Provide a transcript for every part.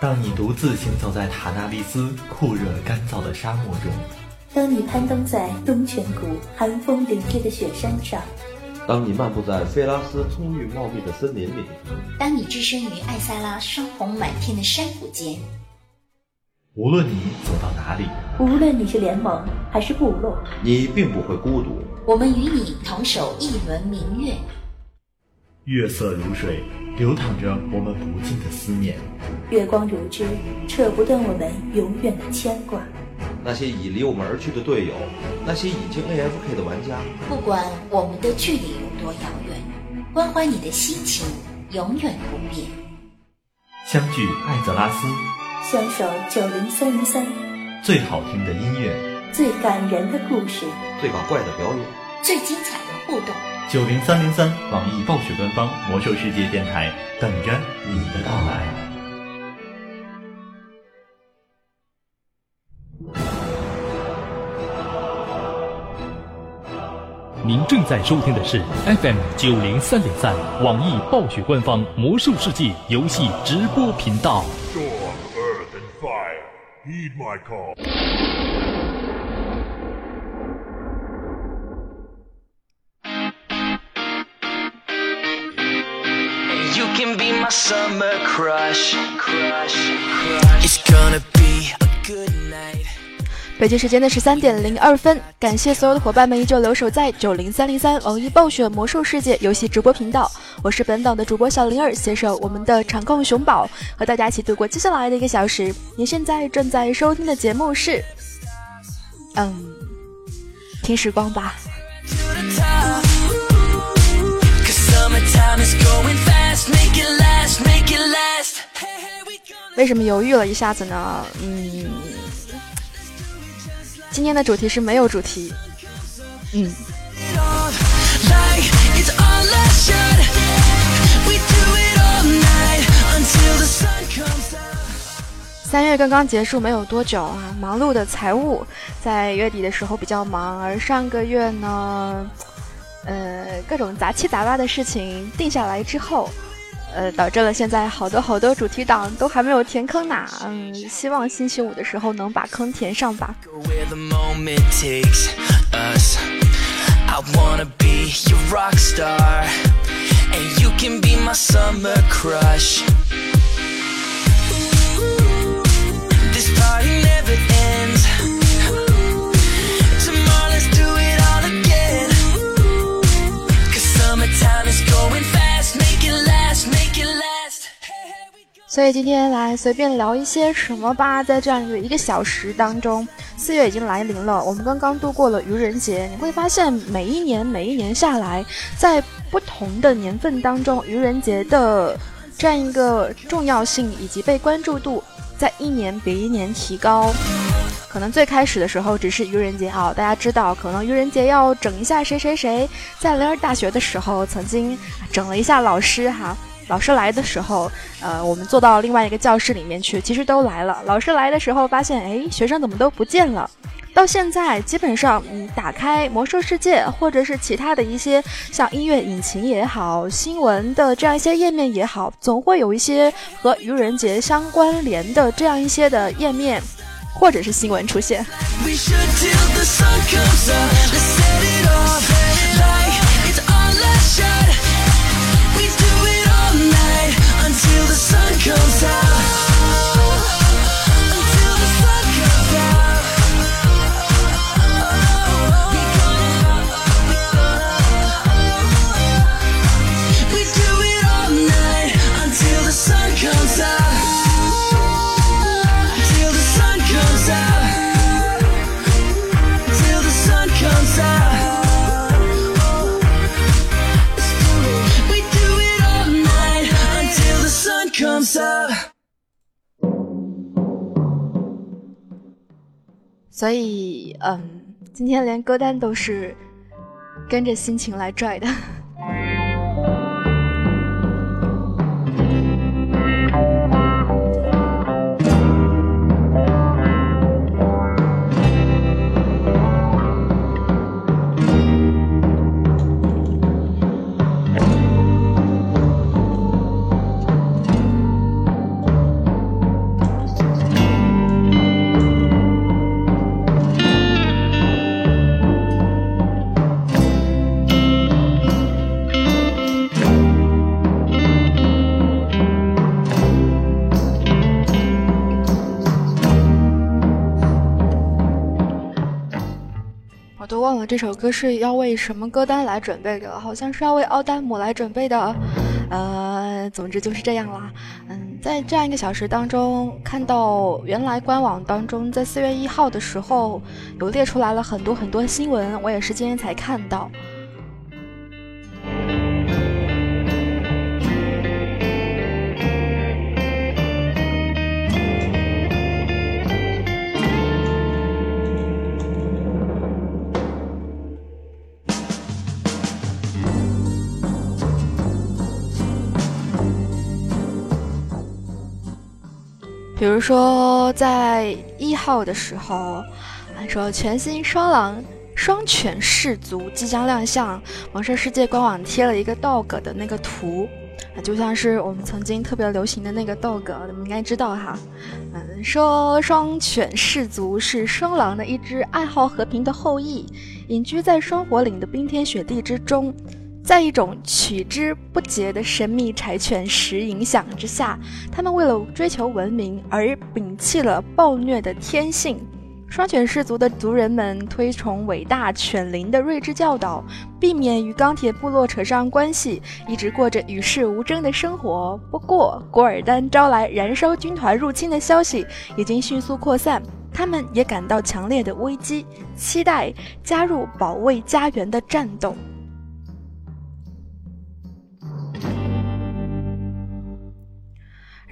当你独自行走在塔纳利斯酷热干燥的沙漠中，当你攀登在东泉谷寒风凛冽的雪山上，当你漫步在菲拉斯葱郁茂密的森林里，当你置身于艾萨拉霜红满天的山谷间，无论你走到哪里，无论你是联盟还是部落，你并不会孤独。我们与你同守一轮明月。月色如水，流淌着我们不尽的思念；月光如织，扯不断我们永远的牵挂。那些已离我们而去的队友，那些已经 AFK 的玩家，不管我们的距离有多遥远，关怀你的心情永远不变。相聚艾泽拉斯，相守九零三零三，最好听的音乐，最感人的故事，最搞怪的表演，最精彩的互动。九零三零三，网易暴雪官方魔兽世界电台，等着你的到来。您正在收听的是 FM 九零三点三，网易暴雪官方魔兽世界游戏直播频道。北京时间的十三点零二分，感谢所有的伙伴们依旧留守在九零三零三网易暴雪魔兽世界游戏直播频道。我是本档的主播小灵儿，携手我们的场控熊宝，和大家一起度过接下来的一个小时。您现在正在收听的节目是，嗯，听时光吧。为什么犹豫了一下子呢？嗯，今天的主题是没有主题。嗯。三月刚刚结束没有多久啊，忙碌的财务在月底的时候比较忙，而上个月呢，呃，各种杂七杂八的事情定下来之后。呃，导致了现在好多好多主题党都还没有填坑呢。嗯，希望星期五的时候能把坑填上吧。Party never ends. 所以今天来随便聊一些什么吧，在这样一个一个小时当中，四月已经来临了，我们刚刚度过了愚人节。你会发现，每一年每一年下来，在不同的年份当中，愚人节的这样一个重要性以及被关注度，在一年比一年提高。可能最开始的时候只是愚人节啊，大家知道，可能愚人节要整一下谁谁谁，在灵儿大学的时候曾经整了一下老师哈。老师来的时候，呃，我们坐到另外一个教室里面去。其实都来了。老师来的时候，发现哎，学生怎么都不见了？到现在，基本上你打开魔兽世界，或者是其他的一些像音乐引擎也好，新闻的这样一些页面也好，总会有一些和愚人节相关联的这样一些的页面，或者是新闻出现。Comes out 所以，嗯，今天连歌单都是跟着心情来拽的。这首歌是要为什么歌单来准备的，好像是要为奥丹姆来准备的。呃，总之就是这样啦。嗯，在这样一个小时当中，看到原来官网当中在四月一号的时候有列出来了很多很多新闻，我也是今天才看到。比如说，在一号的时候，说全新双狼双犬氏族即将亮相，魔兽世界官网贴了一个 dog 的那个图，啊，就像是我们曾经特别流行的那个 dog，你们应该知道哈。嗯，说双犬氏族是双狼的一只爱好和平的后裔，隐居在双火岭的冰天雪地之中。在一种取之不竭的神秘柴犬石影响之下，他们为了追求文明而摒弃了暴虐的天性。双犬氏族的族人们推崇伟大犬灵的睿智教导，避免与钢铁部落扯上关系，一直过着与世无争的生活。不过，古尔丹招来燃烧军团入侵的消息已经迅速扩散，他们也感到强烈的危机，期待加入保卫家园的战斗。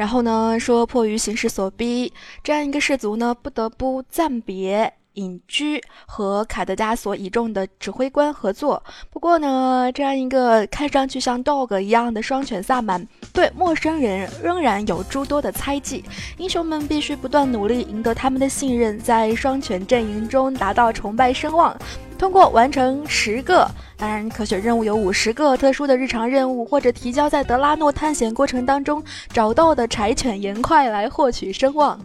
然后呢，说迫于形势所逼，这样一个氏族呢，不得不暂别隐居，和卡德加所倚重的指挥官合作。不过呢，这样一个看上去像 dog 一样的双犬萨满，对陌生人仍然有诸多的猜忌。英雄们必须不断努力，赢得他们的信任，在双犬阵营中达到崇拜声望。通过完成十个，当然可选任务有五十个特殊的日常任务，或者提交在德拉诺探险过程当中找到的柴犬岩块来获取声望。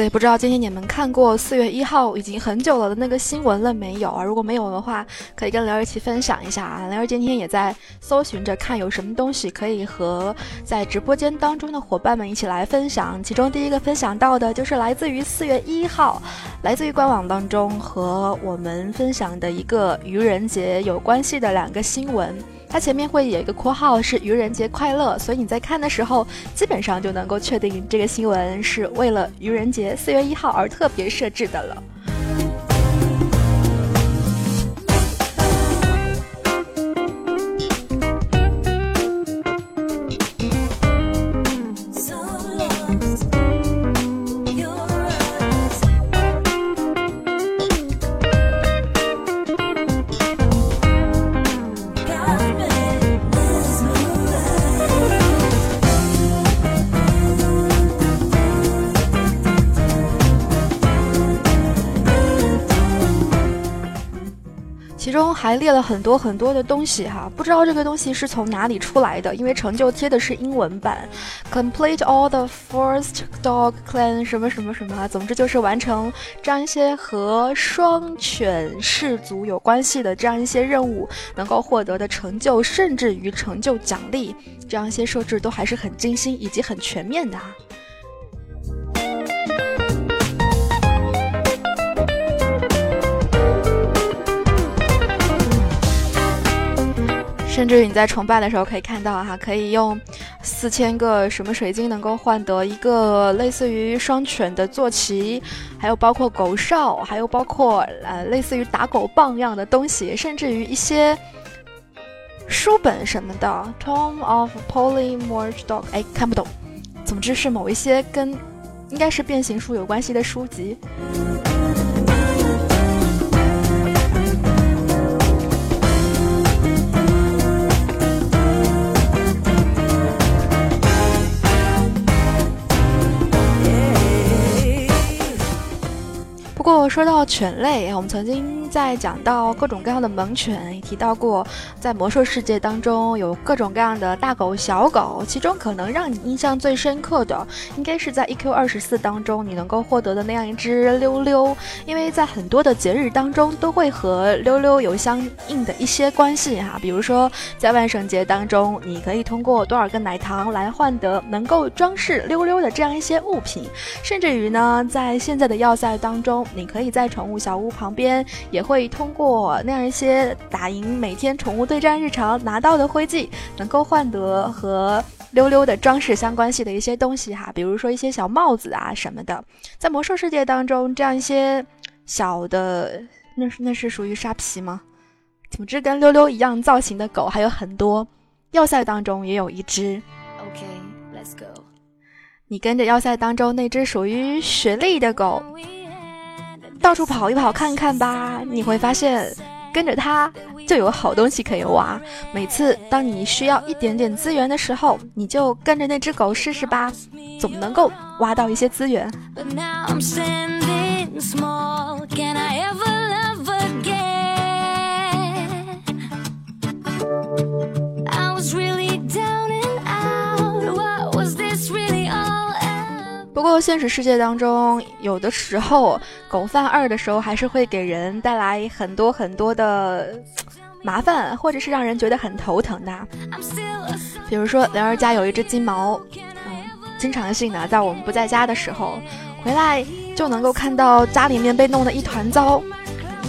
所以不知道今天你们看过四月一号已经很久了的那个新闻了没有啊？如果没有的话，可以跟刘儿一起分享一下啊。刘儿今天也在搜寻着看有什么东西可以和在直播间当中的伙伴们一起来分享。其中第一个分享到的就是来自于四月一号，来自于官网当中和我们分享的一个愚人节有关系的两个新闻。它前面会有一个括号是愚人节快乐，所以你在看的时候，基本上就能够确定这个新闻是为了愚人节四月一号而特别设置的了。还列了很多很多的东西哈，不知道这个东西是从哪里出来的，因为成就贴的是英文版，complete all the first dog clan 什么什么什么，总之就是完成这样一些和双犬氏族有关系的这样一些任务，能够获得的成就，甚至于成就奖励，这样一些设置都还是很精心以及很全面的哈。甚至于你在崇拜的时候可以看到哈，可以用四千个什么水晶能够换得一个类似于双犬的坐骑，还有包括狗哨，还有包括呃类似于打狗棒一样的东西，甚至于一些书本什么的。Tom of Polymorph Dog，哎，看不懂。总之是某一些跟应该是变形术有关系的书籍。过说到犬类，我们曾经在讲到各种各样的猛犬，也提到过，在魔兽世界当中有各种各样的大狗、小狗，其中可能让你印象最深刻的，应该是在 EQ 二十四当中你能够获得的那样一只溜溜，因为在很多的节日当中都会和溜溜有相应的一些关系哈，比如说在万圣节当中，你可以通过多少个奶糖来换得能够装饰溜溜的这样一些物品，甚至于呢，在现在的要塞当中，可以在宠物小屋旁边，也会通过那样一些打赢每天宠物对战日常拿到的徽记，能够换得和溜溜的装饰相关系的一些东西哈，比如说一些小帽子啊什么的。在魔兽世界当中，这样一些小的，那是那是属于沙皮吗？总之，跟溜溜一样造型的狗还有很多，要塞当中也有一只。OK，Let's go。你跟着要塞当中那只属于雪莉的狗。到处跑一跑看看吧，你会发现跟着它就有好东西可以挖。每次当你需要一点点资源的时候，你就跟着那只狗试试吧，总能够挖到一些资源。不过现实世界当中，有的时候狗犯二的时候，还是会给人带来很多很多的麻烦，或者是让人觉得很头疼的。比如说，灵儿家有一只金毛，嗯，经常性的在我们不在家的时候，回来就能够看到家里面被弄得一团糟，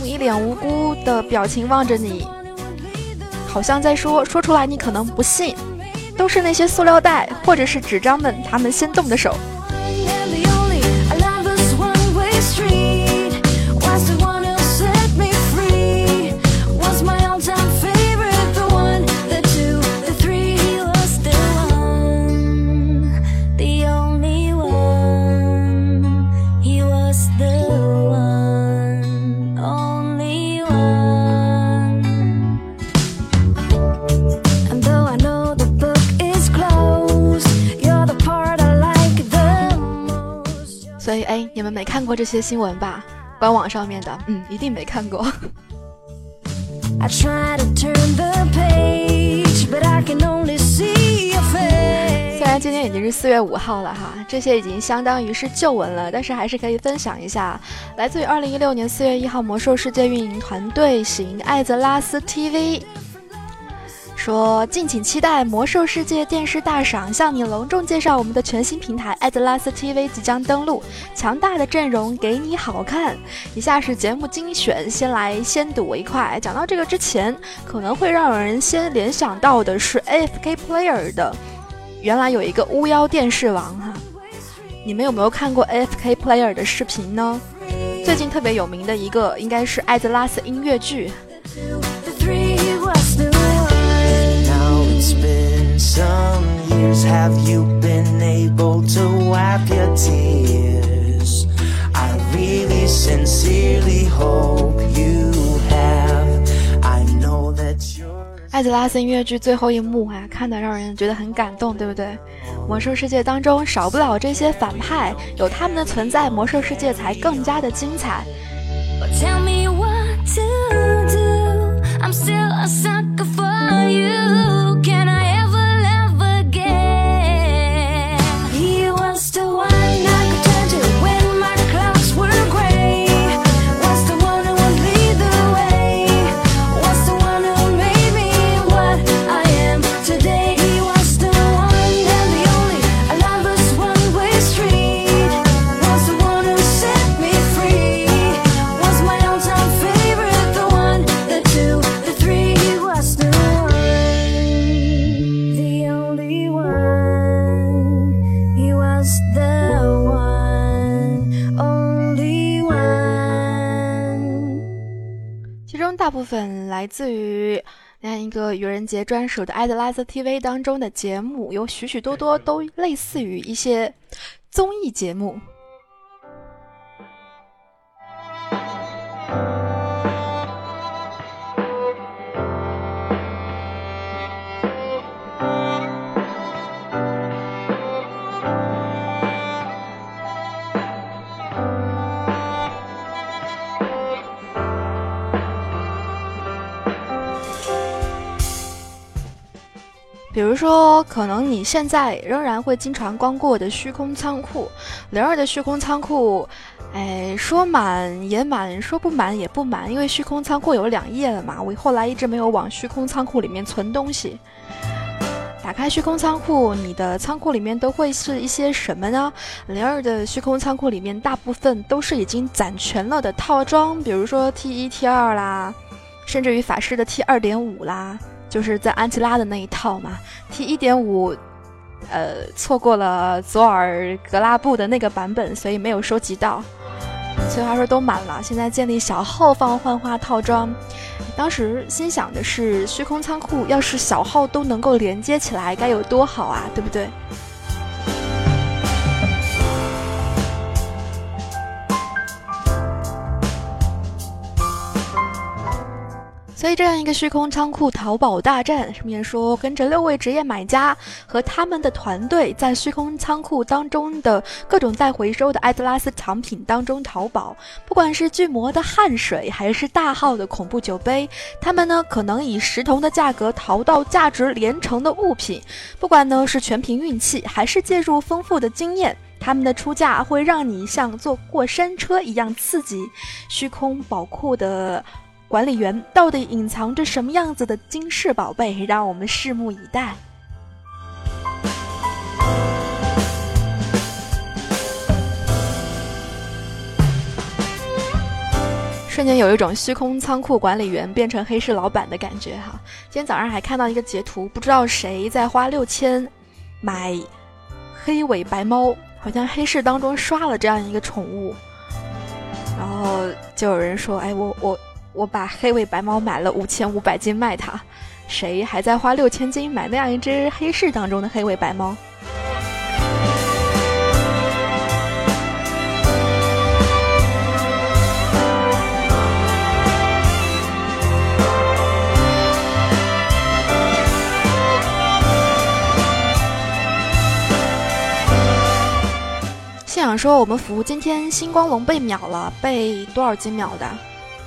一脸无辜的表情望着你，好像在说说出来你可能不信，都是那些塑料袋或者是纸张们他们先动的手。过这些新闻吧？官网上面的，嗯，一定没看过。虽然今天已经是四月五号了哈，这些已经相当于是旧闻了，但是还是可以分享一下。来自于二零一六年四月一号，魔兽世界运营团队型艾泽拉斯 TV。说，敬请期待《魔兽世界》电视大赏，向你隆重介绍我们的全新平台 Atlas TV 即将登陆，强大的阵容给你好看。以下是节目精选，先来先睹为快。讲到这个之前，可能会让人先联想到的是 AFK Player 的，原来有一个巫妖电视王哈，你们有没有看过 AFK Player 的视频呢？最近特别有名的一个应该是艾泽拉斯音乐剧。Some years have you been able to wipe your tears i really sincerely hope you have i know that you're 艾泽拉斯音乐剧最后一幕啊看得让人觉得很感动对不对魔兽世界当中少不了这些反派有他们的存在魔兽世界才更加的精彩 tell me what to do i'm still a sucker for you 来自于那样一个愚人节专属的 d l a s TV 当中的节目，有许许多多都类似于一些综艺节目。比如说，可能你现在仍然会经常光顾的虚空仓库，灵儿的虚空仓库，哎，说满也满，说不满也不满，因为虚空仓库有两页了嘛。我后来一直没有往虚空仓库里面存东西。打开虚空仓库，你的仓库里面都会是一些什么呢？灵儿的虚空仓库里面大部分都是已经攒全了的套装，比如说 T 一 T 二啦，甚至于法师的 T 二点五啦。就是在安琪拉的那一套嘛，T 一点五，呃，错过了佐尔格拉布的那个版本，所以没有收集到。所以话说都满了，现在建立小号放幻化套装。当时心想的是，虚空仓库要是小号都能够连接起来，该有多好啊，对不对？所以这样一个虚空仓库淘宝大战，上面说跟着六位职业买家和他们的团队，在虚空仓库当中的各种待回收的艾德拉斯藏品当中淘宝，不管是巨魔的汗水，还是大号的恐怖酒杯，他们呢可能以十铜的价格淘到价值连城的物品，不管呢是全凭运气，还是借助丰富的经验，他们的出价会让你像坐过山车一样刺激。虚空宝库的。管理员到底隐藏着什么样子的惊世宝贝？让我们拭目以待。瞬间有一种虚空仓库管理员变成黑市老板的感觉哈！今天早上还看到一个截图，不知道谁在花六千买黑尾白猫，好像黑市当中刷了这样一个宠物，然后就有人说：“哎，我我。”我把黑尾白猫买了五千五百金卖它，谁还在花六千金买那样一只黑市当中的黑尾白猫？信仰说我们服今天星光龙被秒了，被多少金秒的？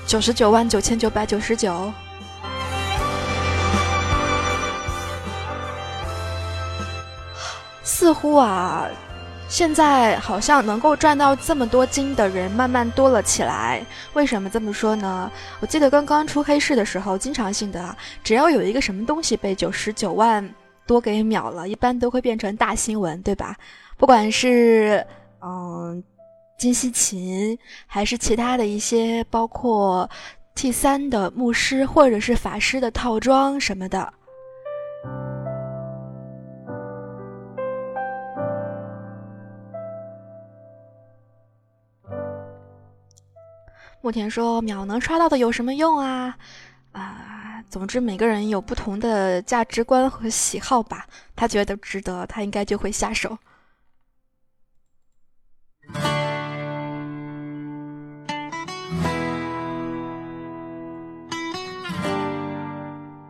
九十九万九千九百九十九，似乎啊，现在好像能够赚到这么多金的人慢慢多了起来。为什么这么说呢？我记得刚刚出黑市的时候，经常性的，只要有一个什么东西被九十九万多给秒了，一般都会变成大新闻，对吧？不管是嗯。金西琴，还是其他的一些，包括 T 三的牧师或者是法师的套装什么的。木田说：“秒能刷到的有什么用啊？啊，总之每个人有不同的价值观和喜好吧。他觉得值得，他应该就会下手。”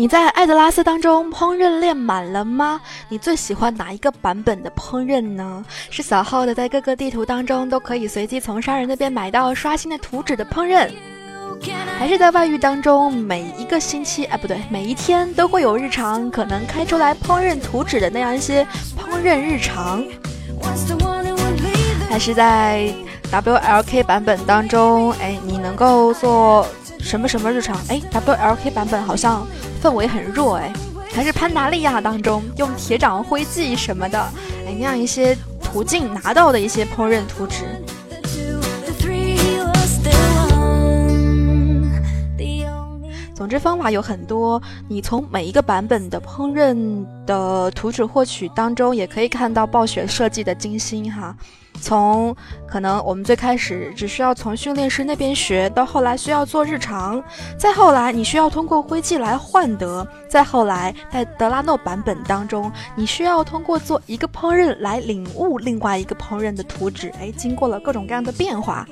你在艾德拉斯当中烹饪练满了吗？你最喜欢哪一个版本的烹饪呢？是小号的，在各个地图当中都可以随机从商人那边买到刷新的图纸的烹饪，还是在外域当中每一个星期哎不对，每一天都会有日常可能开出来烹饪图纸的那样一些烹饪日常，还是在 WLK 版本当中哎你能够做什么什么日常？哎 WLK 版本好像。氛围很弱哎，还是潘达利亚当中用铁掌灰记什么的哎，那样一些途径拿到的一些烹饪图纸。总之方法有很多，你从每一个版本的烹饪的图纸获取当中，也可以看到暴雪设计的精心哈。从可能我们最开始只需要从训练师那边学，到后来需要做日常，再后来你需要通过灰烬来换得，再后来在德拉诺版本当中，你需要通过做一个烹饪来领悟另外一个烹饪的图纸。哎，经过了各种各样的变化。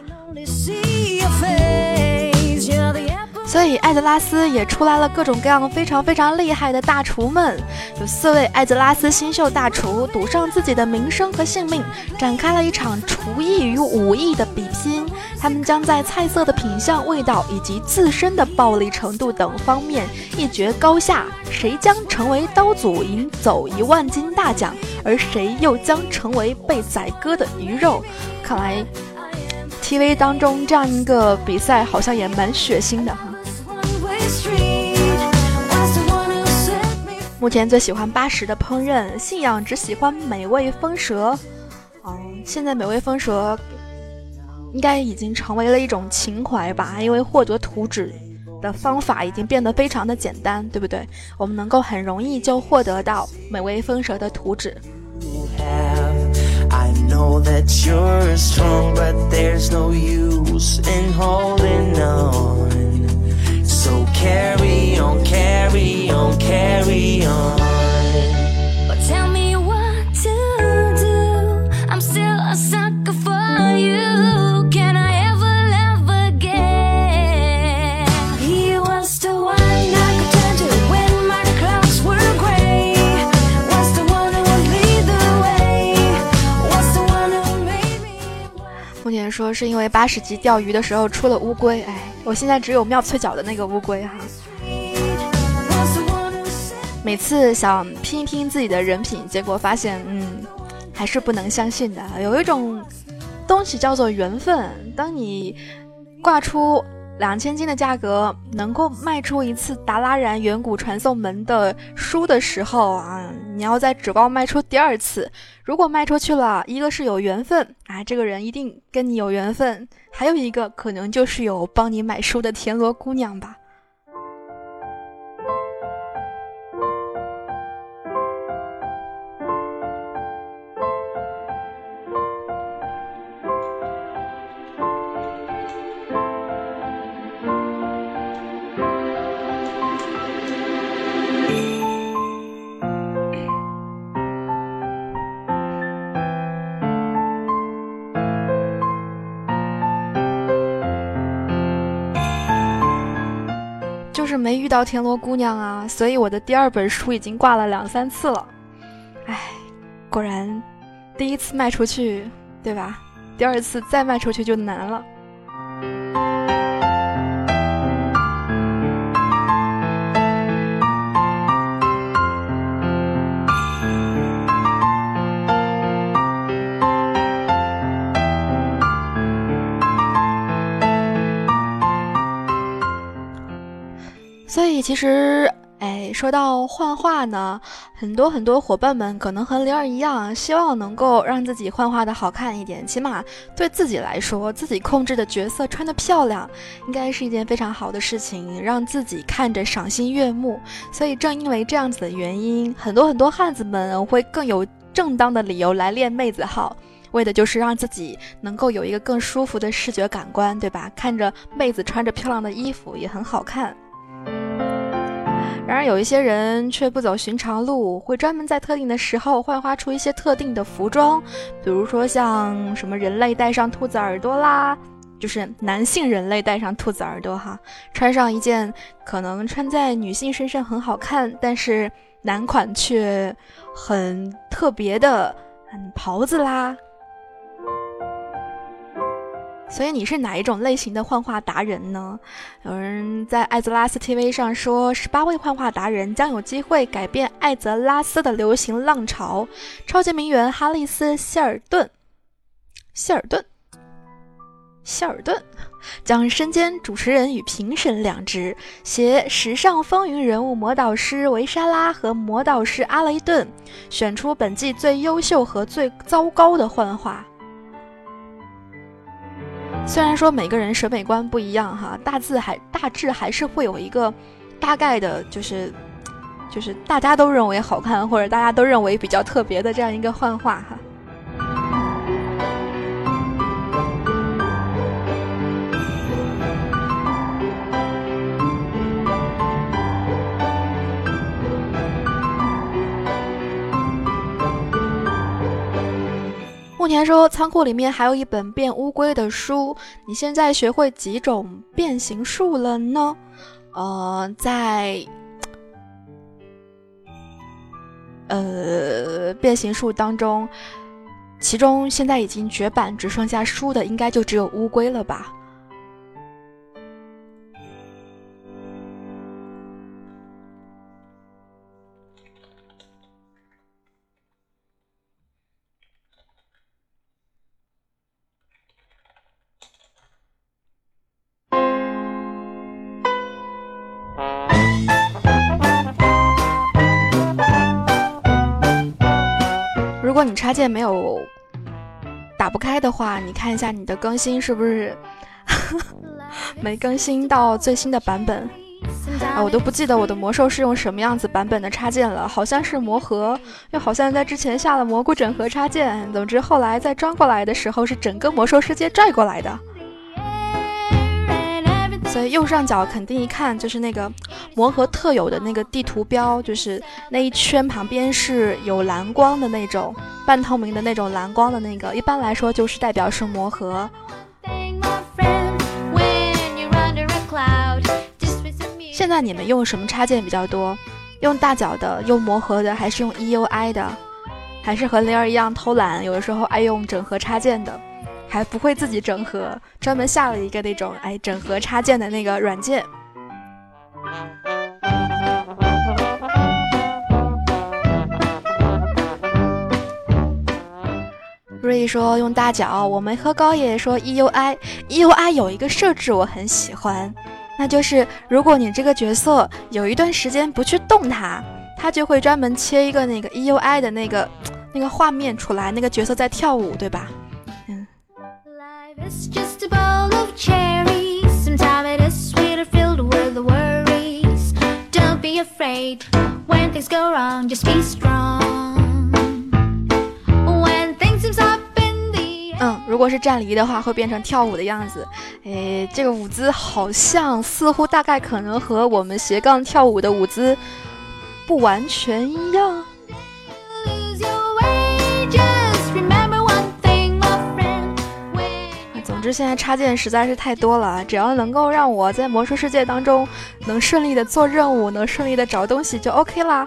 所以艾泽拉斯也出来了各种各样非常非常厉害的大厨们，有四位艾泽拉斯新秀大厨赌上自己的名声和性命，展开了一场厨艺与武艺的比拼。他们将在菜色的品相、味道以及自身的暴力程度等方面一决高下。谁将成为刀俎，赢走一万斤大奖？而谁又将成为被宰割的鱼肉？看来，TV 当中这样一个比赛好像也蛮血腥的。目前最喜欢八十的烹饪，信仰只喜欢美味风蛇。嗯，现在美味风蛇应该已经成为了一种情怀吧，因为获得图纸的方法已经变得非常的简单，对不对？我们能够很容易就获得到美味风蛇的图纸。So carry on, carry on, carry on. 目前说是因为八十级钓鱼的时候出了乌龟，哎。我现在只有妙脆角的那个乌龟哈，每次想拼一拼自己的人品，结果发现，嗯，还是不能相信的。有一种东西叫做缘分，当你挂出。两千金的价格能够卖出一次达拉然远古传送门的书的时候啊，你要再指望卖出第二次。如果卖出去了，一个是有缘分啊，这个人一定跟你有缘分；还有一个可能就是有帮你买书的田螺姑娘吧。遇到田螺姑娘啊，所以我的第二本书已经挂了两三次了。唉，果然，第一次卖出去，对吧？第二次再卖出去就难了。其实，哎，说到幻化呢，很多很多伙伴们可能和灵儿一样，希望能够让自己幻化的好看一点，起码对自己来说，自己控制的角色穿的漂亮，应该是一件非常好的事情，让自己看着赏心悦目。所以正因为这样子的原因，很多很多汉子们会更有正当的理由来练妹子号，为的就是让自己能够有一个更舒服的视觉感官，对吧？看着妹子穿着漂亮的衣服也很好看。然而，有一些人却不走寻常路，会专门在特定的时候幻化出一些特定的服装，比如说像什么人类戴上兔子耳朵啦，就是男性人类戴上兔子耳朵哈，穿上一件可能穿在女性身上很好看，但是男款却很特别的嗯袍子啦。所以你是哪一种类型的幻化达人呢？有人在艾泽拉斯 TV 上说，十八位幻化达人将有机会改变艾泽拉斯的流行浪潮。超级名媛哈利斯·希尔顿，希尔顿，希尔顿将身兼主持人与评审两职，携时尚风云人物魔导师维莎拉和魔导师阿雷顿，选出本季最优秀和最糟糕的幻化。虽然说每个人审美观不一样哈，大致还大致还是会有一个大概的，就是就是大家都认为好看或者大家都认为比较特别的这样一个幻化哈。目前说仓库里面还有一本变乌龟的书，你现在学会几种变形术了呢？呃，在呃变形术当中，其中现在已经绝版只剩下书的，应该就只有乌龟了吧？插件没有打不开的话，你看一下你的更新是不是 没更新到最新的版本啊？我都不记得我的魔兽是用什么样子版本的插件了，好像是魔盒，又好像在之前下了蘑菇整合插件。总之后来再装过来的时候是整个魔兽世界拽过来的。所以右上角肯定一看就是那个魔盒特有的那个地图标，就是那一圈旁边是有蓝光的那种半透明的那种蓝光的那个，一般来说就是代表是魔盒。现在你们用什么插件比较多？用大脚的，用魔盒的，还是用 EUI 的？还是和灵儿一样偷懒，有的时候爱用整合插件的？还不会自己整合，专门下了一个那种哎整合插件的那个软件。瑞说用大脚，我们喝高爷说 EUI，EUI 有一个设置我很喜欢，那就是如果你这个角色有一段时间不去动它，它就会专门切一个那个 EUI 的那个那个画面出来，那个角色在跳舞，对吧？When things go wrong, just be strong. When things seem up in the air, 嗯，如果是站离的话，会变成跳舞的样子。哎，这个舞姿好像似乎大概可能和我们斜杠跳舞的舞姿不完全一样。现在插件实在是太多了，只要能够让我在魔兽世界当中能顺利的做任务，能顺利的找东西就 OK 啦。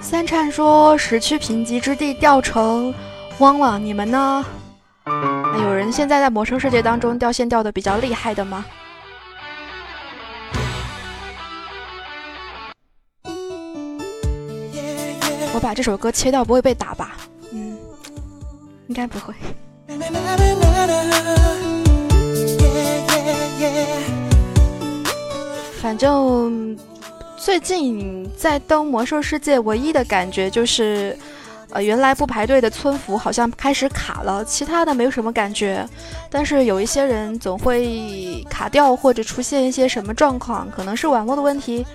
三颤说：“石区贫瘠之地掉成汪了，你们呢？那有人现在在魔兽世界当中掉线掉的比较厉害的吗？”我把这首歌切掉不会被打吧？嗯，应该不会。反正最近在登魔兽世界，唯一的感觉就是，呃，原来不排队的村服好像开始卡了，其他的没有什么感觉。但是有一些人总会卡掉或者出现一些什么状况，可能是网络的问题。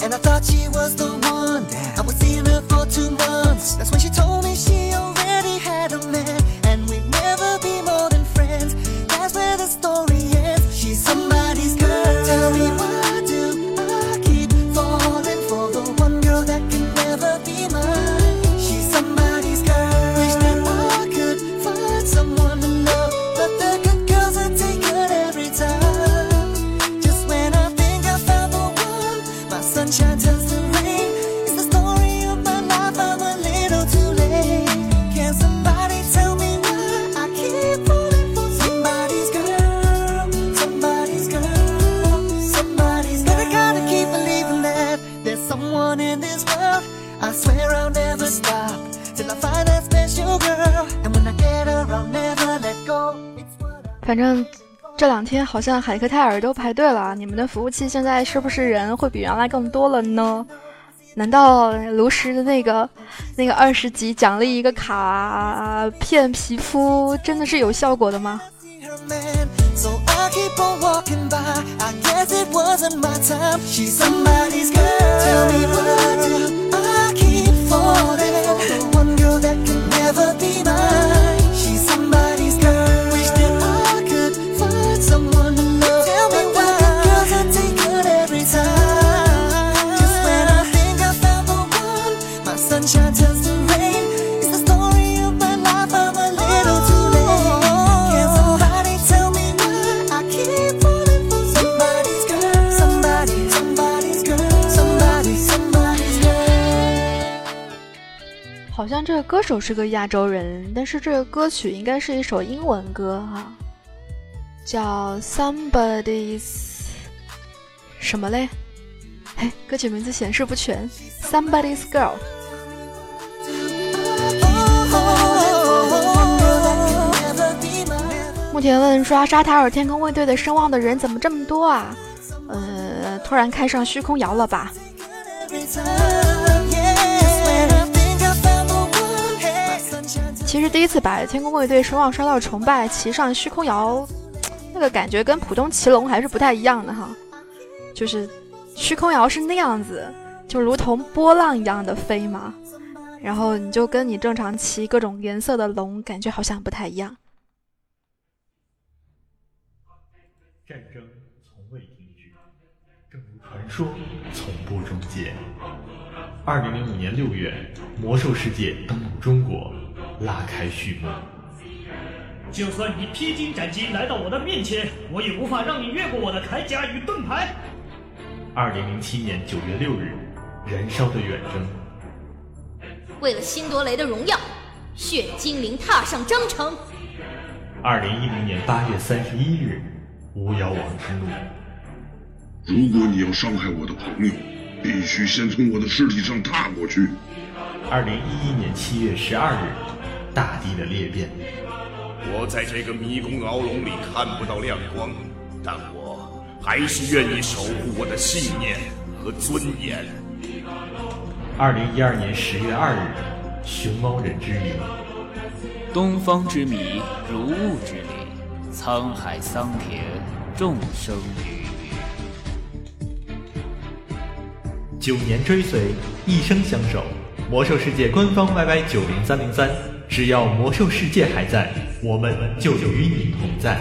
And I thought she was the one I was seeing her for two months. That's when she told me she already had a man And we'd never be more than friends. That's where the story ends. She's somebody's girl. Tell me why 反正这两天好像海克泰尔都排队了，你们的服务器现在是不是人会比原来更多了呢？难道炉石的那个那个二十级奖励一个卡片皮肤真的是有效果的吗？个歌手是个亚洲人，但是这个歌曲应该是一首英文歌哈，叫 Somebody's 什么嘞？嘿，歌曲名字显示不全，Somebody's Girl。目前问刷沙塔尔天空卫队的声望的人怎么这么多啊？呃，突然开上虚空摇了吧？其实第一次把天空卫队声望刷到崇拜，骑上虚空摇，那个感觉跟普通骑龙还是不太一样的哈。就是虚空摇是那样子，就如同波浪一样的飞嘛，然后你就跟你正常骑各种颜色的龙，感觉好像不太一样。战争从未停止，正如传说从不终结。二零零五年六月，魔兽世界登陆中国。拉开序幕。就算你披荆斩棘来到我的面前，我也无法让你越过我的铠甲与盾牌。二零零七年九月六日，燃烧的远征。为了辛多雷的荣耀，血精灵踏上征程。二零一零年八月三十一日，巫妖王之怒。如果你要伤害我的朋友，必须先从我的尸体上踏过去。二零一一年七月十二日。大地的裂变。我在这个迷宫牢笼里看不到亮光，但我还是愿意守护我的信念和尊严。二零一二年十月二日，熊猫人之谜。东方之谜，如雾之谜，沧海桑田，众生鱼。九年追随，一生相守。魔兽世界官方 YY 九零三零三。只要魔兽世界还在，我们就与你同在。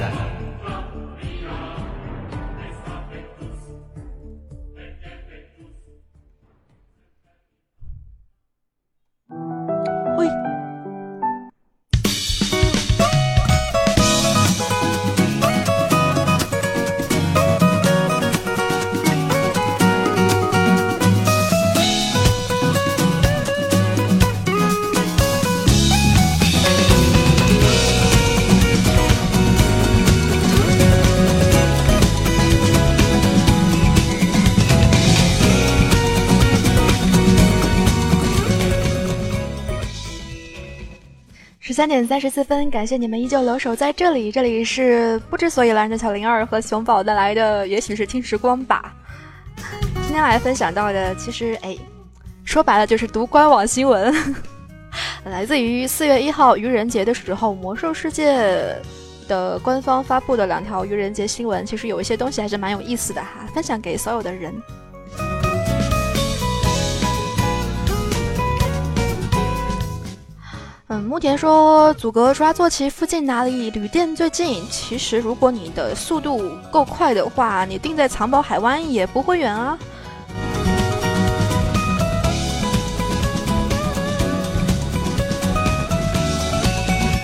三点三十四分，感谢你们依旧留守在这里。这里是不知所以然的小灵儿和熊宝带来的，也许是听时光吧。今天来分享到的，其实哎，说白了就是读官网新闻，来自于四月一号愚人节的时候，魔兽世界的官方发布的两条愚人节新闻。其实有一些东西还是蛮有意思的哈，分享给所有的人。嗯，木田说，阻隔抓坐骑附近哪里旅店最近？其实，如果你的速度够快的话，你定在藏宝海湾也不会远啊。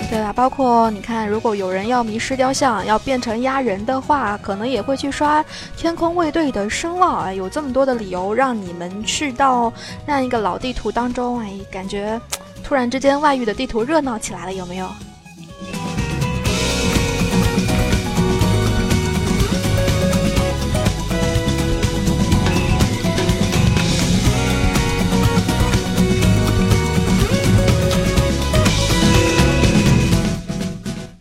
对啊，包括你看，如果有人要迷失雕像，要变成压人的话，可能也会去刷天空卫队的声望。哎，有这么多的理由让你们去到那一个老地图当中，哎，感觉。突然之间，外域的地图热闹起来了，有没有？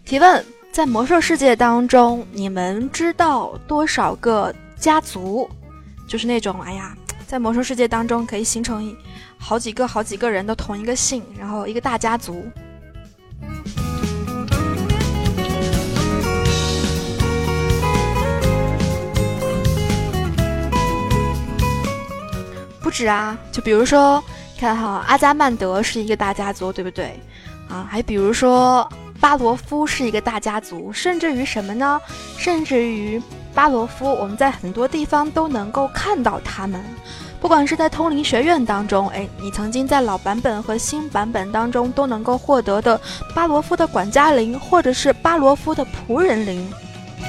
提问：在魔兽世界当中，你们知道多少个家族？就是那种，哎呀，在魔兽世界当中可以形成好几个、好几个人的同一个姓，然后一个大家族。不止啊，就比如说，看哈，阿加曼德是一个大家族，对不对？啊，还比如说巴罗夫是一个大家族，甚至于什么呢？甚至于巴罗夫，我们在很多地方都能够看到他们，不管是在通灵学院当中，哎，你曾经在老版本和新版本当中都能够获得的巴罗夫的管家灵，或者是巴罗夫的仆人灵。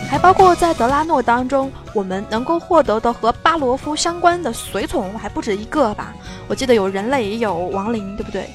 还包括在德拉诺当中，我们能够获得的和巴罗夫相关的随从还不止一个吧？我记得有人类，也有亡灵，对不对？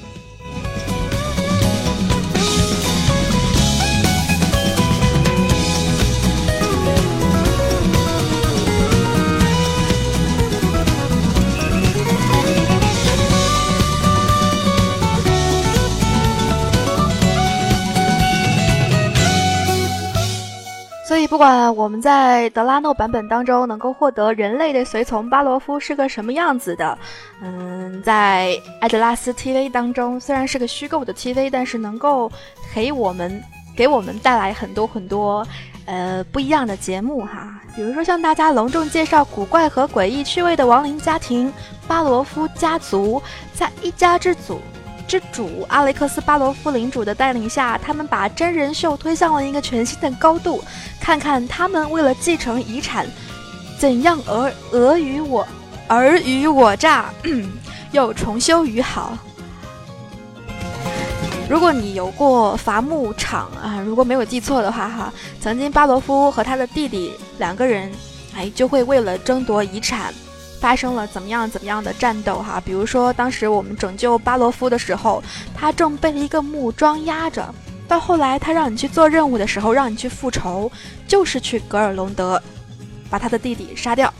不管我们在德拉诺版本当中能够获得人类的随从巴罗夫是个什么样子的，嗯，在艾德拉斯 TV 当中，虽然是个虚构的 TV，但是能够给我们给我们带来很多很多呃不一样的节目哈。比如说，向大家隆重介绍古怪和诡异趣味的亡灵家庭巴罗夫家族，在一家之主。之主阿雷克斯巴罗夫领主的带领下，他们把真人秀推向了一个全新的高度。看看他们为了继承遗产，怎样尔尔虞我尔虞我诈，又重修于好。如果你有过伐木场啊，如果没有记错的话哈，曾经巴罗夫和他的弟弟两个人，哎，就会为了争夺遗产。发生了怎么样怎么样的战斗哈？比如说，当时我们拯救巴罗夫的时候，他正被一个木桩压着；到后来，他让你去做任务的时候，让你去复仇，就是去格尔隆德把他的弟弟杀掉。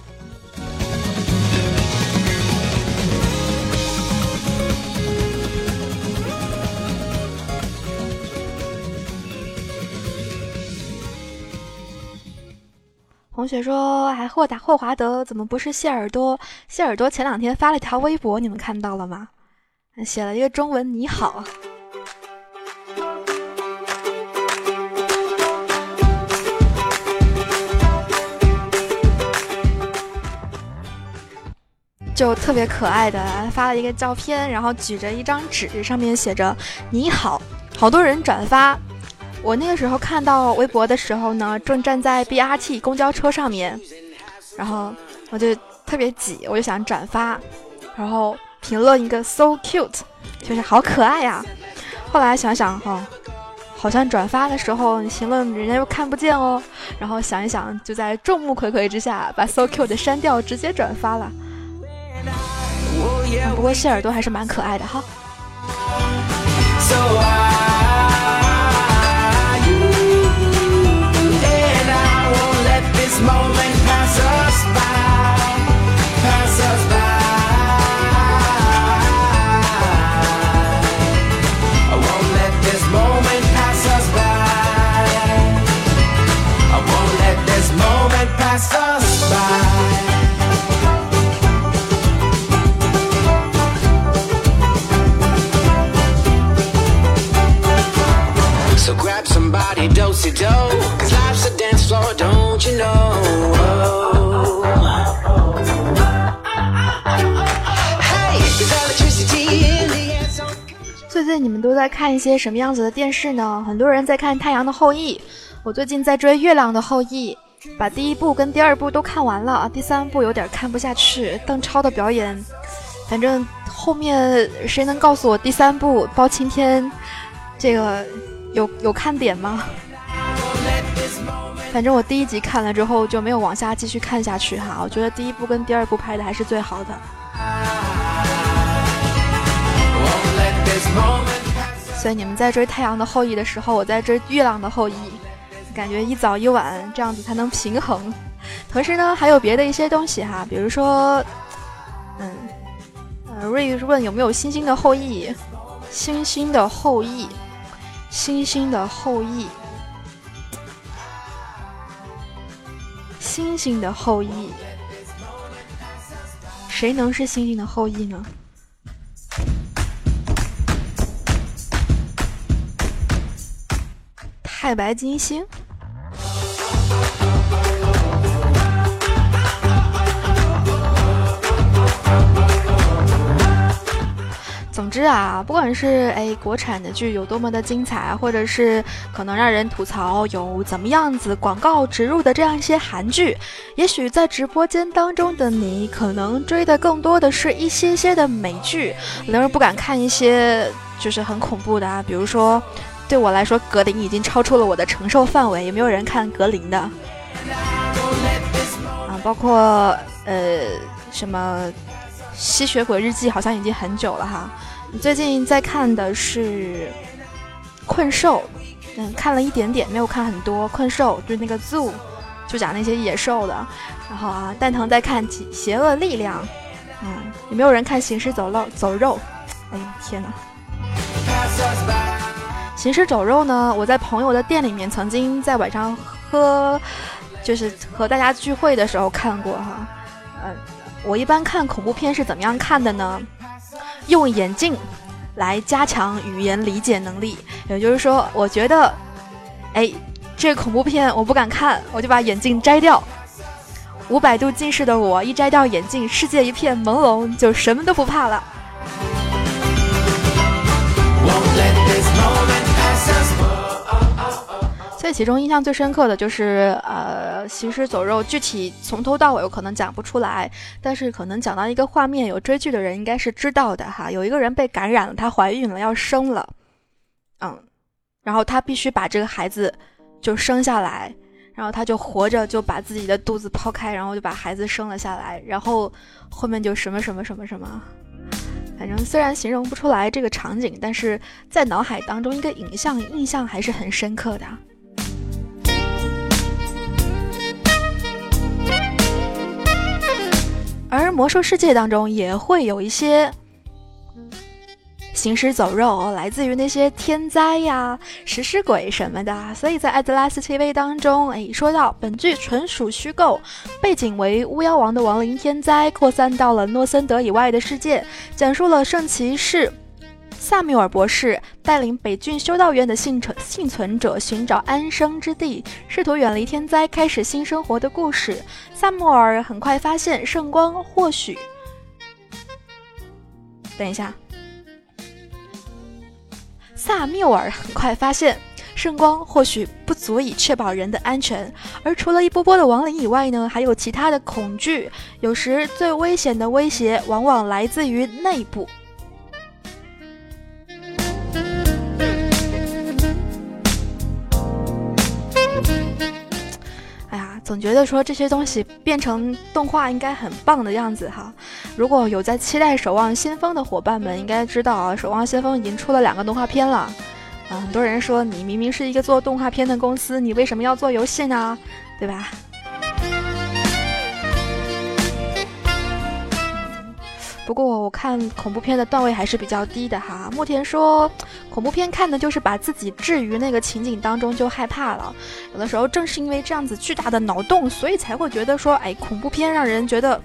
同学说：“还霍达霍华德怎么不是谢耳朵？谢耳朵前两天发了一条微博，你们看到了吗？写了一个中文‘你好’，就特别可爱的发了一个照片，然后举着一张纸，上面写着‘你好’，好多人转发。”我那个时候看到微博的时候呢，正站在 BRT 公交车上面，然后我就特别挤，我就想转发，然后评论一个 so cute，就是好可爱呀。后来想想哈，好像转发的时候评论人家又看不见哦。然后想一想，就在众目睽睽之下把 so cute 删掉，直接转发了。不过谢耳朵还是蛮可爱的哈。最近你们都在看一些什么样子的电视呢？很多人在看《太阳的后裔》，我最近在追《月亮的后裔》，把第一部跟第二部都看完了，第三部有点看不下去。邓超的表演，反正后面谁能告诉我第三部包青天这个有有看点吗？反正我第一集看了之后就没有往下继续看下去哈，我觉得第一部跟第二部拍的还是最好的。所以你们在追《太阳的后裔》的时候，我在追《月亮的后裔》，感觉一早一晚这样子才能平衡。同时呢，还有别的一些东西哈，比如说，嗯，呃，瑞问有没有星星的后裔？星星的后裔，星星的后裔。星星的后裔，谁能是星星的后裔呢？太白金星。总之啊，不管是哎国产的剧有多么的精彩，或者是可能让人吐槽有怎么样子广告植入的这样一些韩剧，也许在直播间当中的你可能追的更多的是一些些的美剧，灵儿不敢看一些就是很恐怖的啊，比如说对我来说格林已经超出了我的承受范围，也没有人看格林的啊，包括呃什么吸血鬼日记，好像已经很久了哈。最近在看的是《困兽》，嗯，看了一点点，没有看很多。《困兽》就是那个 Zoo，就讲那些野兽的。然后啊，蛋疼在看《邪恶力量》，嗯，有没有人看《行尸走肉》？走肉？哎呦天哪！《行尸走肉》呢？我在朋友的店里面曾经在晚上喝，就是和大家聚会的时候看过哈。嗯，我一般看恐怖片是怎么样看的呢？用眼镜来加强语言理解能力，也就是说，我觉得，哎，这恐怖片我不敢看，我就把眼镜摘掉。五百度近视的我，一摘掉眼镜，世界一片朦胧，就什么都不怕了。这其中印象最深刻的就是，呃，行尸走肉，具体从头到尾我可能讲不出来，但是可能讲到一个画面，有追剧的人应该是知道的哈。有一个人被感染了，她怀孕了，要生了，嗯，然后她必须把这个孩子就生下来，然后她就活着就把自己的肚子剖开，然后就把孩子生了下来，然后后面就什么什么什么什么，反正虽然形容不出来这个场景，但是在脑海当中一个影像印象还是很深刻的。而魔兽世界当中也会有一些行尸走肉，来自于那些天灾呀、食尸鬼什么的。所以在《艾德拉斯 TV》当中，哎，说到本剧纯属虚构，背景为巫妖王的亡灵天灾扩散到了诺森德以外的世界，讲述了圣骑士。萨缪尔博士带领北郡修道院的幸存幸存者寻找安生之地，试图远离天灾，开始新生活的故事。萨缪尔很快发现圣光或许……等一下，萨缪尔很快发现圣光或许不足以确保人的安全，而除了一波波的亡灵以外呢，还有其他的恐惧。有时最危险的威胁往往来自于内部。总觉得说这些东西变成动画应该很棒的样子哈。如果有在期待《守望先锋》的伙伴们，应该知道啊，《守望先锋》已经出了两个动画片了。啊，很多人说你明明是一个做动画片的公司，你为什么要做游戏呢？对吧？不过我看恐怖片的段位还是比较低的哈。木田说，恐怖片看的就是把自己置于那个情景当中就害怕了。有的时候正是因为这样子巨大的脑洞，所以才会觉得说，哎，恐怖片让人觉得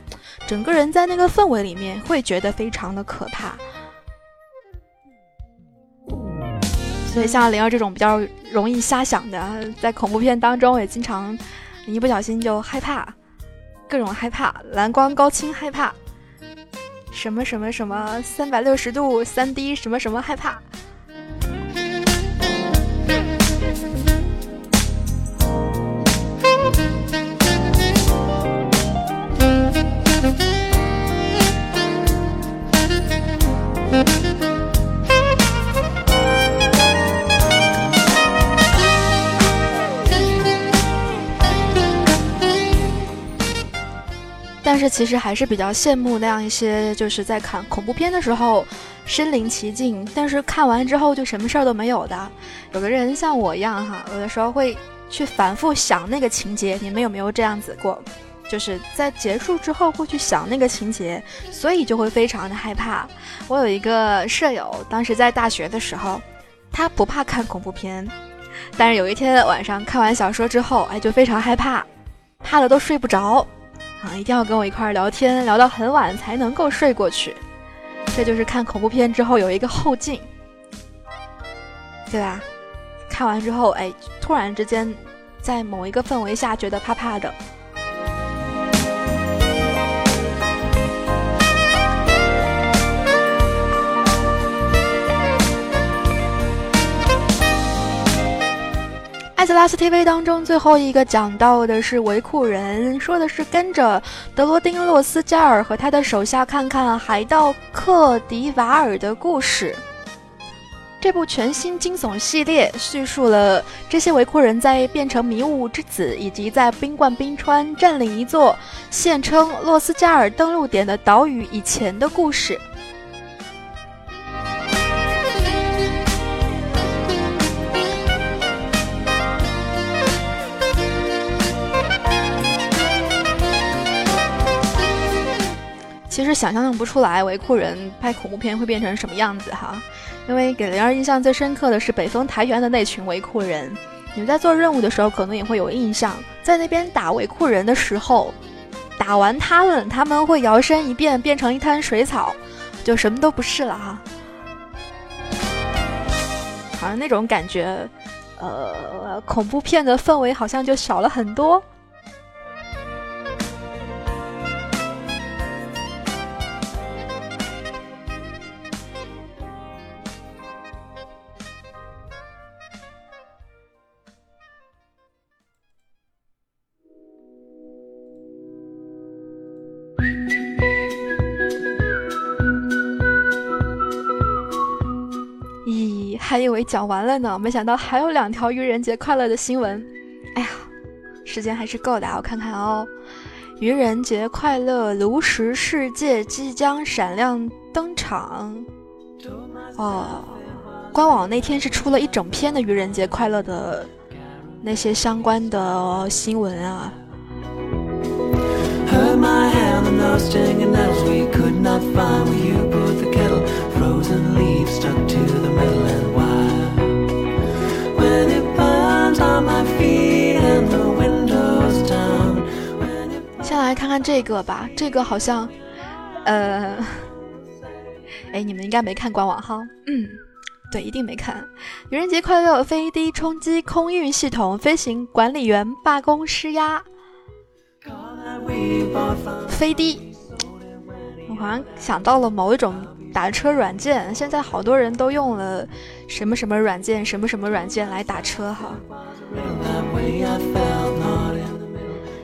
整个人在那个氛围里面会觉得非常的可怕。所以像灵儿这种比较容易瞎想的，在恐怖片当中也经常一不小心就害怕，各种害怕，蓝光高清害怕。什么什么什么三百六十度三 D 什么什么害怕。是其实还是比较羡慕那样一些，就是在看恐怖片的时候身临其境，但是看完之后就什么事儿都没有的。有的人像我一样哈，有的时候会去反复想那个情节。你们有没有这样子过？就是在结束之后会去想那个情节，所以就会非常的害怕。我有一个舍友，当时在大学的时候，他不怕看恐怖片，但是有一天晚上看完小说之后，哎，就非常害怕。怕的都睡不着啊！一定要跟我一块聊天，聊到很晚才能够睡过去。这就是看恐怖片之后有一个后劲，对吧？看完之后，哎，突然之间，在某一个氛围下觉得怕怕的。艾泽拉斯 TV 当中最后一个讲到的是维库人，说的是跟着德罗丁洛斯加尔和他的手下看看海盗克迪瓦尔的故事。这部全新惊悚系列叙述了这些维库人在变成迷雾之子，以及在冰冠冰川占领一座现称洛斯加尔登陆点的岛屿以前的故事。其实想象不出来维库人拍恐怖片会变成什么样子哈，因为给灵儿印象最深刻的是北风台原的那群维库人。你们在做任务的时候可能也会有印象，在那边打维库人的时候，打完他们他们会摇身一变变成一滩水草，就什么都不是了哈。好像那种感觉，呃，恐怖片的氛围好像就少了很多。以为讲完了呢，没想到还有两条愚人节快乐的新闻。哎呀，时间还是够的，我看看哦。愚人节快乐，炉石世界即将闪亮登场。哦，官网那天是出了一整篇的愚人节快乐的那些相关的新闻啊。先来看看这个吧，这个好像，呃，哎，你们应该没看官网哈，嗯，对，一定没看。愚人节快乐，飞低冲击空运系统，飞行管理员罢工施压。飞低，我好像想到了某一种。打车软件，现在好多人都用了什么什么软件，什么什么软件来打车哈。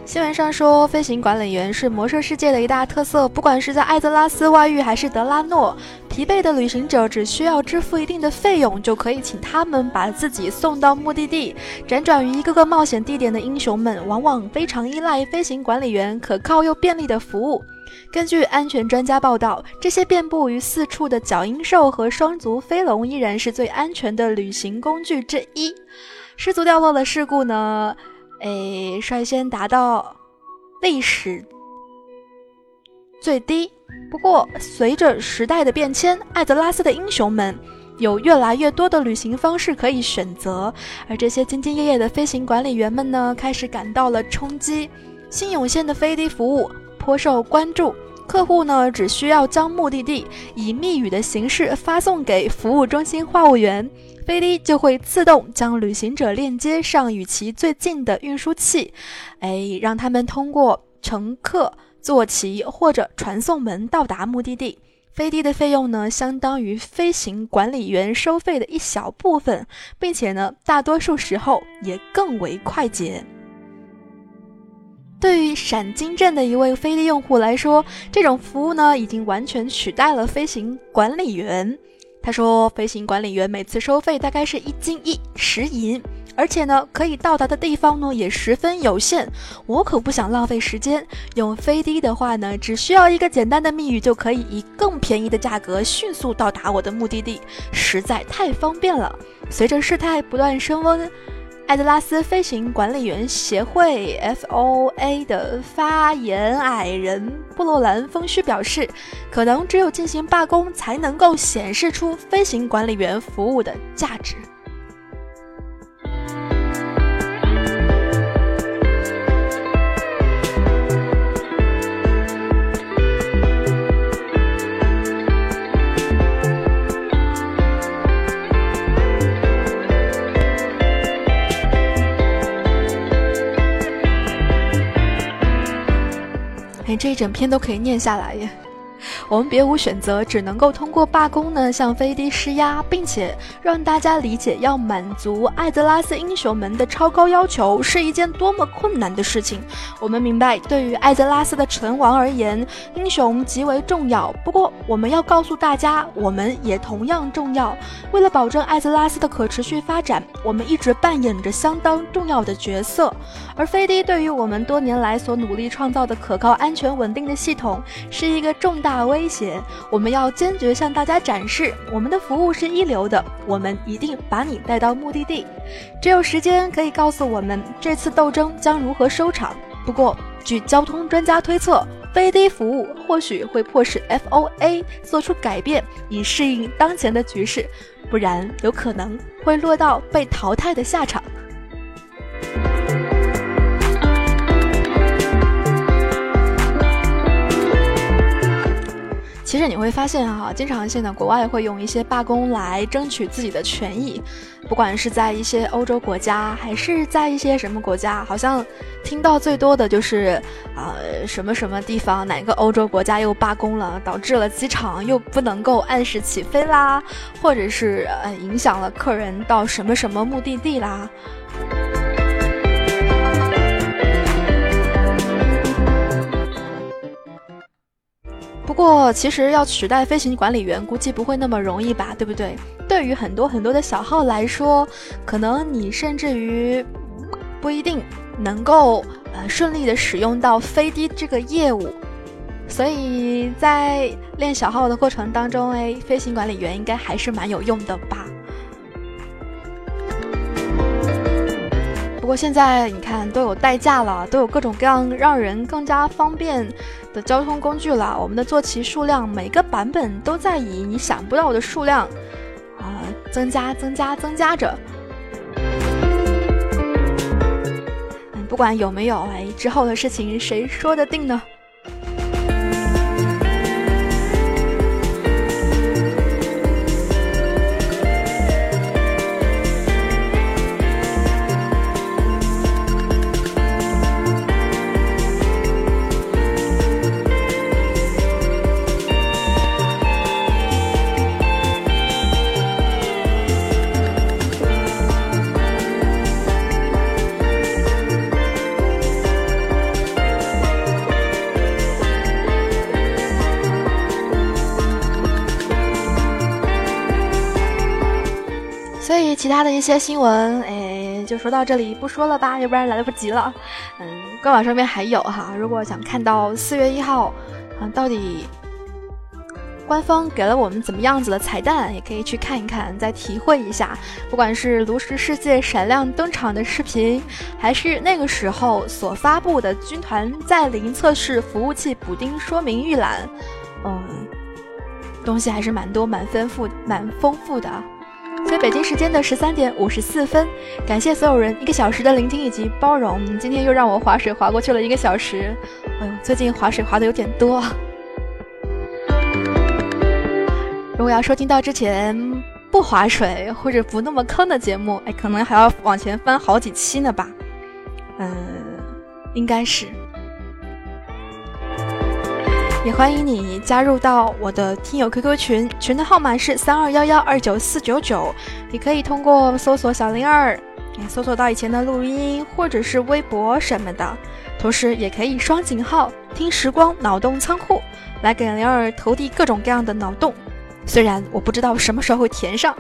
新闻上说，飞行管理员是魔兽世界的一大特色，不管是在艾泽拉斯外域还是德拉诺，疲惫的旅行者只需要支付一定的费用，就可以请他们把自己送到目的地。辗转于一个个冒险地点的英雄们，往往非常依赖飞行管理员可靠又便利的服务。根据安全专家报道，这些遍布于四处的角鹰兽和双足飞龙依然是最安全的旅行工具之一。失足掉落的事故呢？诶，率先达到历史最低。不过，随着时代的变迁，艾泽拉斯的英雄们有越来越多的旅行方式可以选择，而这些兢兢业业的飞行管理员们呢，开始感到了冲击。新涌现的飞的服务。颇受关注，客户呢只需要将目的地以密语的形式发送给服务中心话务员，飞利就会自动将旅行者链接上与其最近的运输器，哎，让他们通过乘客坐骑或者传送门到达目的地。飞的的费用呢，相当于飞行管理员收费的一小部分，并且呢，大多数时候也更为快捷。对于闪金镇的一位飞利用户来说，这种服务呢已经完全取代了飞行管理员。他说，飞行管理员每次收费大概是一金一十银，而且呢可以到达的地方呢也十分有限。我可不想浪费时间，用飞的的话呢，只需要一个简单的密语就可以以更便宜的价格迅速到达我的目的地，实在太方便了。随着事态不断升温。艾德拉斯飞行管理员协会 （FOA） 的发言矮人布洛兰·风须表示，可能只有进行罢工，才能够显示出飞行管理员服务的价值。连，这一整篇都可以念下来耶。我们别无选择，只能够通过罢工呢向飞迪施压，并且让大家理解，要满足艾泽拉斯英雄们的超高要求是一件多么困难的事情。我们明白，对于艾泽拉斯的存亡而言，英雄极为重要。不过，我们要告诉大家，我们也同样重要。为了保证艾泽拉斯的可持续发展，我们一直扮演着相当重要的角色。而飞迪对于我们多年来所努力创造的可靠、安全、稳定的系统，是一个重大。威胁，我们要坚决向大家展示我们的服务是一流的，我们一定把你带到目的地。只有时间可以告诉我们这次斗争将如何收场。不过，据交通专家推测，飞低服务或许会迫使 FOA 做出改变，以适应当前的局势，不然有可能会落到被淘汰的下场。其实你会发现哈，经常性的国外会用一些罢工来争取自己的权益，不管是在一些欧洲国家，还是在一些什么国家，好像听到最多的就是，呃，什么什么地方哪个欧洲国家又罢工了，导致了机场又不能够按时起飞啦，或者是呃影响了客人到什么什么目的地啦。过，其实要取代飞行管理员，估计不会那么容易吧，对不对？对于很多很多的小号来说，可能你甚至于不一定能够呃顺利的使用到飞的这个业务。所以在练小号的过程当中，哎，飞行管理员应该还是蛮有用的吧。不过现在你看都有代驾了，都有各种各样让人更加方便。的交通工具了，我们的坐骑数量每个版本都在以你想不到的数量啊增加、增加、增加着。嗯，不管有没有哎，之后的事情谁说的定呢？其他的一些新闻，哎，就说到这里不说了吧，要不然来不及了。嗯，官网上面还有哈，如果想看到四月一号，啊，到底官方给了我们怎么样子的彩蛋，也可以去看一看，再体会一下。不管是炉石世界闪亮登场的视频，还是那个时候所发布的军团在零测试服务器补丁说明预览，嗯，东西还是蛮多、蛮丰富、蛮丰富的。所以北京时间的十三点五十四分，感谢所有人一个小时的聆听以及包容。今天又让我划水划过去了一个小时，哎呦，最近划水划的有点多。如果要收听到之前不划水或者不那么坑的节目，哎，可能还要往前翻好几期呢吧？嗯，应该是。也欢迎你加入到我的听友 QQ 群，群的号码是三二幺幺二九四九九。你可以通过搜索小灵儿，搜索到以前的录音或者是微博什么的。同时也可以双井号听时光脑洞仓库，来给灵儿投递各种各样的脑洞。虽然我不知道什么时候会填上。